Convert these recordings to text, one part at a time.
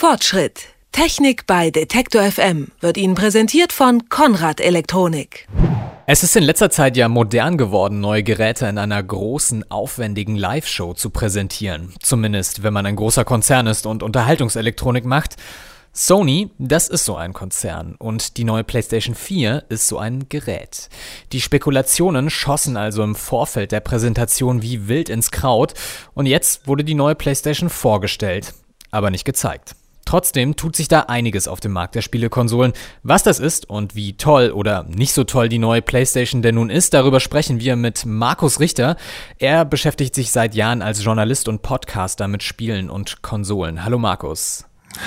Fortschritt. Technik bei Detektor FM wird Ihnen präsentiert von Konrad Elektronik. Es ist in letzter Zeit ja modern geworden, neue Geräte in einer großen, aufwendigen Live-Show zu präsentieren. Zumindest, wenn man ein großer Konzern ist und Unterhaltungselektronik macht. Sony, das ist so ein Konzern und die neue PlayStation 4 ist so ein Gerät. Die Spekulationen schossen also im Vorfeld der Präsentation wie wild ins Kraut und jetzt wurde die neue PlayStation vorgestellt, aber nicht gezeigt. Trotzdem tut sich da einiges auf dem Markt der Spielekonsolen. Was das ist und wie toll oder nicht so toll die neue PlayStation denn nun ist, darüber sprechen wir mit Markus Richter. Er beschäftigt sich seit Jahren als Journalist und Podcaster mit Spielen und Konsolen. Hallo Markus.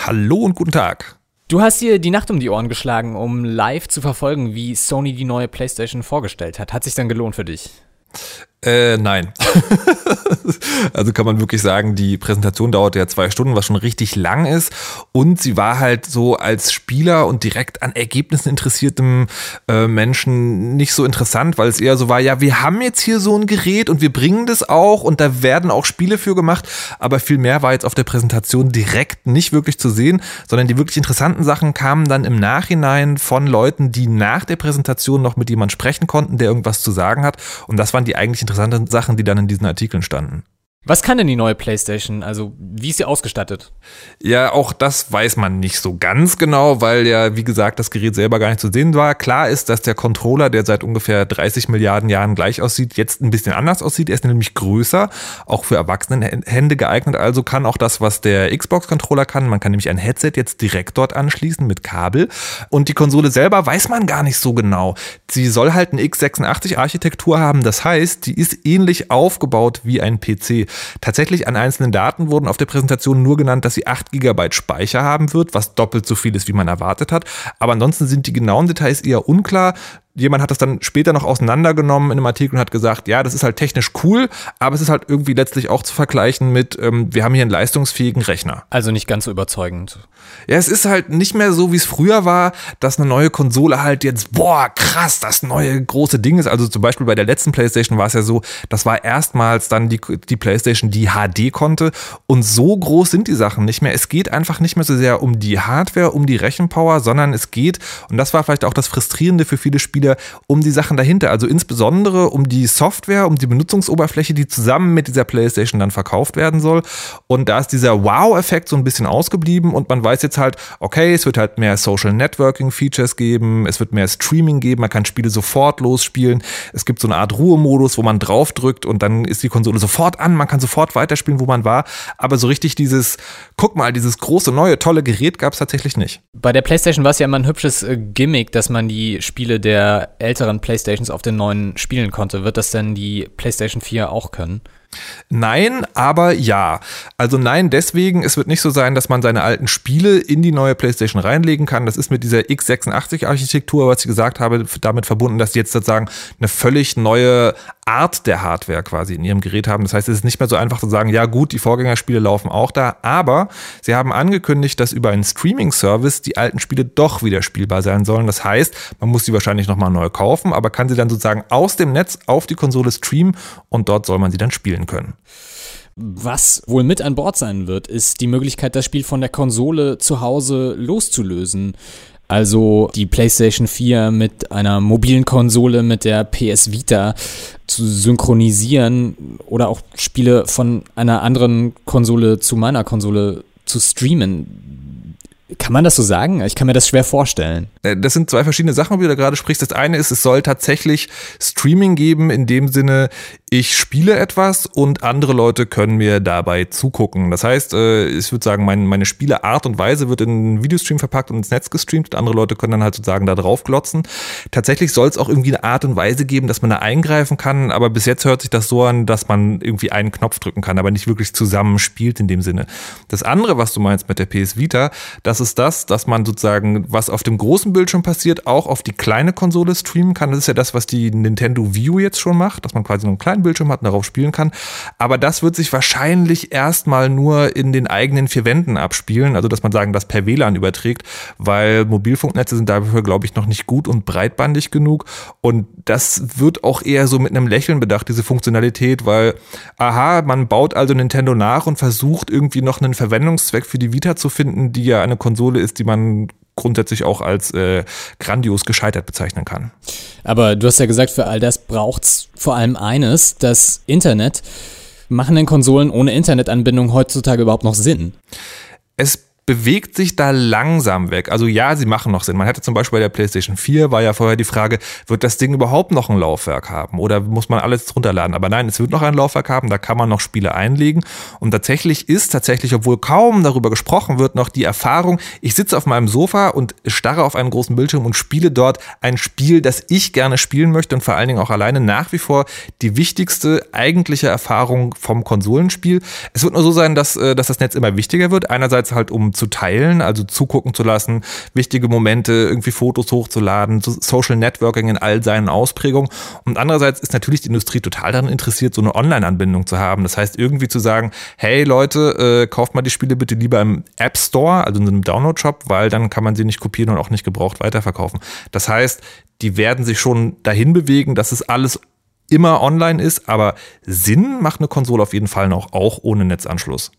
Hallo und guten Tag. Du hast dir die Nacht um die Ohren geschlagen, um live zu verfolgen, wie Sony die neue PlayStation vorgestellt hat. Hat sich dann gelohnt für dich? Äh, nein. also kann man wirklich sagen, die Präsentation dauerte ja zwei Stunden, was schon richtig lang ist. Und sie war halt so als Spieler und direkt an Ergebnissen interessiertem äh, Menschen nicht so interessant, weil es eher so war, ja, wir haben jetzt hier so ein Gerät und wir bringen das auch und da werden auch Spiele für gemacht. Aber viel mehr war jetzt auf der Präsentation direkt nicht wirklich zu sehen, sondern die wirklich interessanten Sachen kamen dann im Nachhinein von Leuten, die nach der Präsentation noch mit jemand sprechen konnten, der irgendwas zu sagen hat. Und das waren die eigentlich interessanten interessanten Sachen, die dann in diesen Artikeln standen. Was kann denn die neue PlayStation? Also, wie ist sie ausgestattet? Ja, auch das weiß man nicht so ganz genau, weil ja, wie gesagt, das Gerät selber gar nicht zu sehen war. Klar ist, dass der Controller, der seit ungefähr 30 Milliarden Jahren gleich aussieht, jetzt ein bisschen anders aussieht. Er ist nämlich größer, auch für Erwachsenenhände geeignet. Also kann auch das, was der Xbox-Controller kann. Man kann nämlich ein Headset jetzt direkt dort anschließen mit Kabel. Und die Konsole selber weiß man gar nicht so genau. Sie soll halt eine x86-Architektur haben. Das heißt, die ist ähnlich aufgebaut wie ein PC. Tatsächlich an einzelnen Daten wurden auf der Präsentation nur genannt, dass sie 8 GB Speicher haben wird, was doppelt so viel ist, wie man erwartet hat. Aber ansonsten sind die genauen Details eher unklar jemand hat das dann später noch auseinandergenommen in einem Artikel und hat gesagt, ja, das ist halt technisch cool, aber es ist halt irgendwie letztlich auch zu vergleichen mit, ähm, wir haben hier einen leistungsfähigen Rechner. Also nicht ganz so überzeugend. Ja, es ist halt nicht mehr so, wie es früher war, dass eine neue Konsole halt jetzt, boah, krass, das neue große Ding ist. Also zum Beispiel bei der letzten PlayStation war es ja so, das war erstmals dann die, die PlayStation, die HD konnte. Und so groß sind die Sachen nicht mehr. Es geht einfach nicht mehr so sehr um die Hardware, um die Rechenpower, sondern es geht, und das war vielleicht auch das Frustrierende für viele Spieler, wieder um die Sachen dahinter. Also insbesondere um die Software, um die Benutzungsoberfläche, die zusammen mit dieser PlayStation dann verkauft werden soll. Und da ist dieser Wow-Effekt so ein bisschen ausgeblieben und man weiß jetzt halt, okay, es wird halt mehr Social Networking Features geben, es wird mehr Streaming geben, man kann Spiele sofort losspielen. Es gibt so eine Art Ruhemodus, wo man draufdrückt und dann ist die Konsole sofort an, man kann sofort weiterspielen, wo man war. Aber so richtig dieses, guck mal, dieses große, neue, tolle Gerät gab es tatsächlich nicht. Bei der PlayStation war es ja immer ein hübsches äh, Gimmick, dass man die Spiele der älteren Playstations auf den neuen spielen konnte. Wird das denn die PlayStation 4 auch können? Nein, aber ja. Also nein, deswegen, es wird nicht so sein, dass man seine alten Spiele in die neue PlayStation reinlegen kann. Das ist mit dieser x86-Architektur, was ich gesagt habe, damit verbunden, dass sie jetzt sozusagen eine völlig neue Art der Hardware quasi in ihrem Gerät haben. Das heißt, es ist nicht mehr so einfach zu sagen, ja gut, die Vorgängerspiele laufen auch da, aber sie haben angekündigt, dass über einen Streaming-Service die alten Spiele doch wieder spielbar sein sollen. Das heißt, man muss sie wahrscheinlich nochmal neu kaufen, aber kann sie dann sozusagen aus dem Netz auf die Konsole streamen und dort soll man sie dann spielen spielen können. Was wohl mit an Bord sein wird, ist die Möglichkeit, das Spiel von der Konsole zu Hause loszulösen. Also die PlayStation 4 mit einer mobilen Konsole, mit der PS Vita zu synchronisieren oder auch Spiele von einer anderen Konsole zu meiner Konsole zu streamen. Kann man das so sagen? Ich kann mir das schwer vorstellen. Äh, das sind zwei verschiedene Sachen, wie du da gerade sprichst. Das eine ist, es soll tatsächlich Streaming geben, in dem Sinne, ich spiele etwas und andere Leute können mir dabei zugucken. Das heißt, äh, ich würde sagen, mein, meine Spieleart und Weise wird in einen Videostream verpackt und ins Netz gestreamt und andere Leute können dann halt sozusagen da drauf glotzen. Tatsächlich soll es auch irgendwie eine Art und Weise geben, dass man da eingreifen kann, aber bis jetzt hört sich das so an, dass man irgendwie einen Knopf drücken kann, aber nicht wirklich zusammen spielt in dem Sinne. Das andere, was du meinst mit der PS Vita, das ist das, dass man sozusagen, was auf dem großen Bildschirm passiert, auch auf die kleine Konsole streamen kann. Das ist ja das, was die Nintendo View jetzt schon macht, dass man quasi einen kleinen Bildschirm hat und darauf spielen kann. Aber das wird sich wahrscheinlich erstmal nur in den eigenen vier Wänden abspielen. Also, dass man sagen, das per WLAN überträgt, weil Mobilfunknetze sind dafür, glaube ich, noch nicht gut und breitbandig genug. Und das wird auch eher so mit einem Lächeln bedacht, diese Funktionalität, weil, aha, man baut also Nintendo nach und versucht irgendwie noch einen Verwendungszweck für die Vita zu finden, die ja eine Konsole ist, die man grundsätzlich auch als äh, grandios gescheitert bezeichnen kann. Aber du hast ja gesagt, für all das braucht's vor allem eines, das Internet. Machen denn Konsolen ohne Internetanbindung heutzutage überhaupt noch Sinn? Es bewegt sich da langsam weg. Also ja, sie machen noch Sinn. Man hätte zum Beispiel bei der PlayStation 4 war ja vorher die Frage, wird das Ding überhaupt noch ein Laufwerk haben oder muss man alles runterladen? Aber nein, es wird noch ein Laufwerk haben, da kann man noch Spiele einlegen. Und tatsächlich ist tatsächlich, obwohl kaum darüber gesprochen wird, noch die Erfahrung, ich sitze auf meinem Sofa und starre auf einen großen Bildschirm und spiele dort ein Spiel, das ich gerne spielen möchte und vor allen Dingen auch alleine nach wie vor die wichtigste eigentliche Erfahrung vom Konsolenspiel. Es wird nur so sein, dass, äh, dass das Netz immer wichtiger wird. Einerseits halt um zu teilen, also zugucken zu lassen, wichtige Momente, irgendwie Fotos hochzuladen, Social Networking in all seinen Ausprägungen. Und andererseits ist natürlich die Industrie total daran interessiert, so eine Online-Anbindung zu haben. Das heißt, irgendwie zu sagen, hey Leute, äh, kauft mal die Spiele bitte lieber im App Store, also in einem Download-Shop, weil dann kann man sie nicht kopieren und auch nicht gebraucht weiterverkaufen. Das heißt, die werden sich schon dahin bewegen, dass es alles immer online ist, aber Sinn macht eine Konsole auf jeden Fall noch, auch ohne Netzanschluss.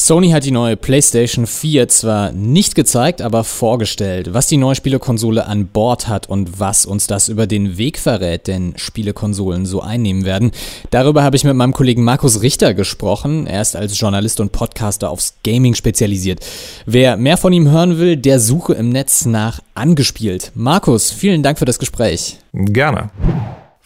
Sony hat die neue PlayStation 4 zwar nicht gezeigt, aber vorgestellt, was die neue Spielekonsole an Bord hat und was uns das über den Weg verrät, denn Spielekonsolen so einnehmen werden. Darüber habe ich mit meinem Kollegen Markus Richter gesprochen. Er ist als Journalist und Podcaster aufs Gaming spezialisiert. Wer mehr von ihm hören will, der suche im Netz nach angespielt. Markus, vielen Dank für das Gespräch. Gerne.